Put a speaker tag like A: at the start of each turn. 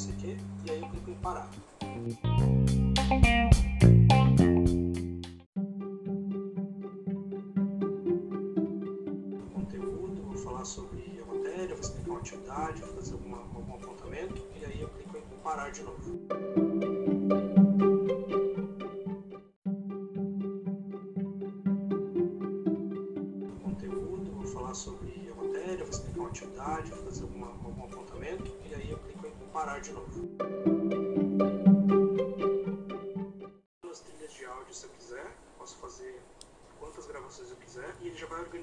A: sei o quê. E aí eu clico em parar. conteúdo, vou falar sobre a matéria, vou explicar uma atividade, vou fazer alguma, algum apontamento e aí eu clico em parar de novo. Conteúdo, vou falar sobre a matéria, vou explicar uma atividade, vou fazer alguma, algum parar de novo. As trilhas de áudio se eu quiser, posso fazer quantas gravações eu quiser e ele já vai organizando